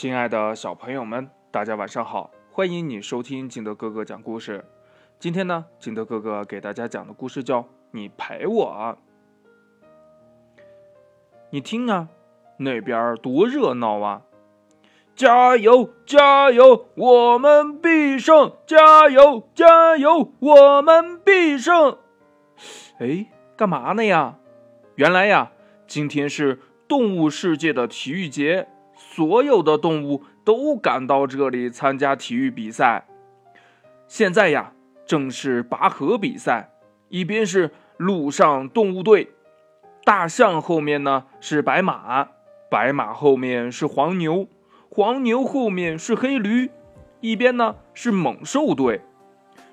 亲爱的小朋友们，大家晚上好！欢迎你收听金德哥哥讲故事。今天呢，金德哥哥给大家讲的故事叫《你陪我》。你听啊，那边多热闹啊！加油，加油，我们必胜！加油，加油，我们必胜！哎，干嘛呢呀？原来呀，今天是动物世界的体育节。所有的动物都赶到这里参加体育比赛。现在呀，正是拔河比赛，一边是陆上动物队，大象后面呢是白马，白马后面是黄牛，黄牛后面是黑驴，一边呢是猛兽队，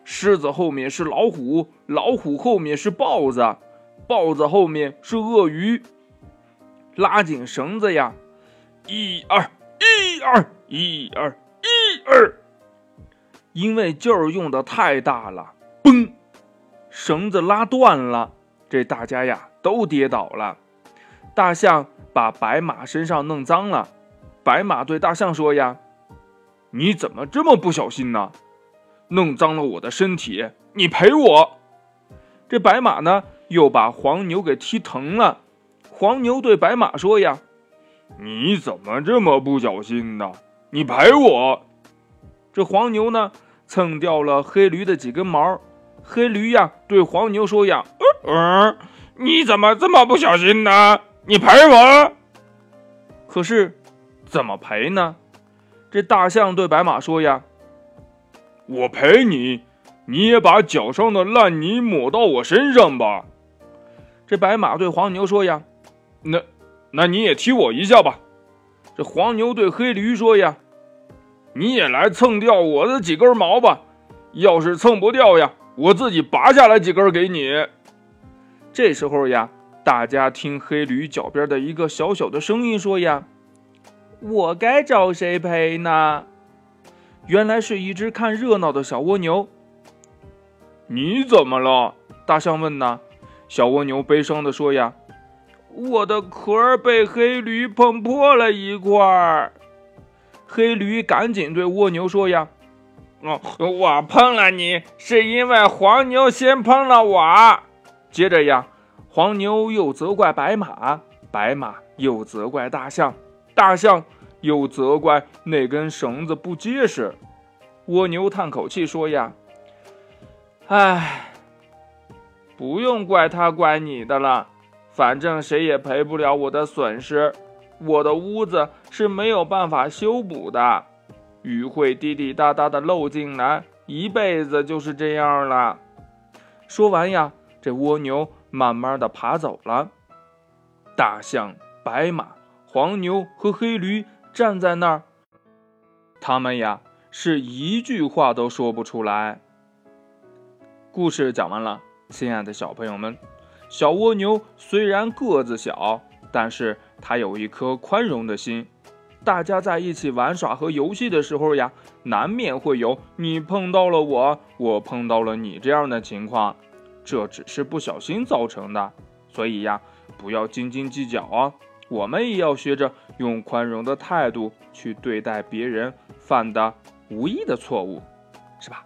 狮子后面是老虎，老虎后面是豹子，豹子后面是鳄鱼。拉紧绳子呀！一二一二一二一二，因为劲儿用的太大了，嘣，绳子拉断了，这大家呀都跌倒了。大象把白马身上弄脏了，白马对大象说：“呀，你怎么这么不小心呢？弄脏了我的身体，你赔我。”这白马呢又把黄牛给踢疼了，黄牛对白马说：“呀。”你怎么这么不小心呢？你赔我！这黄牛呢，蹭掉了黑驴的几根毛。黑驴呀，对黄牛说呀：“嗯，你怎么这么不小心呢？你赔我！”可是，怎么赔呢？这大象对白马说呀：“我赔你，你也把脚上的烂泥抹到我身上吧。”这白马对黄牛说呀：“那……”那你也踢我一下吧。这黄牛对黑驴说呀：“你也来蹭掉我的几根毛吧。要是蹭不掉呀，我自己拔下来几根给你。”这时候呀，大家听黑驴脚边的一个小小的声音说呀：“我该找谁赔呢？”原来是一只看热闹的小蜗牛。你怎么了？大象问呢。小蜗牛悲伤的说呀。我的壳被黑驴碰破了一块儿，黑驴赶紧对蜗牛说：“呀，哦，我碰了你，是因为黄牛先碰了我。”接着呀，黄牛又责怪白马，白马又责怪大象，大象又责怪那根绳子不结实。蜗牛叹口气说：“呀，唉，不用怪他，怪你的了。”反正谁也赔不了我的损失，我的屋子是没有办法修补的，雨会滴滴答答的漏进来，一辈子就是这样了。说完呀，这蜗牛慢慢的爬走了。大象、白马、黄牛和黑驴站在那儿，他们呀是一句话都说不出来。故事讲完了，亲爱的小朋友们。小蜗牛虽然个子小，但是它有一颗宽容的心。大家在一起玩耍和游戏的时候呀，难免会有你碰到了我，我碰到了你这样的情况。这只是不小心造成的，所以呀，不要斤斤计较啊。我们也要学着用宽容的态度去对待别人犯的无意的错误，是吧？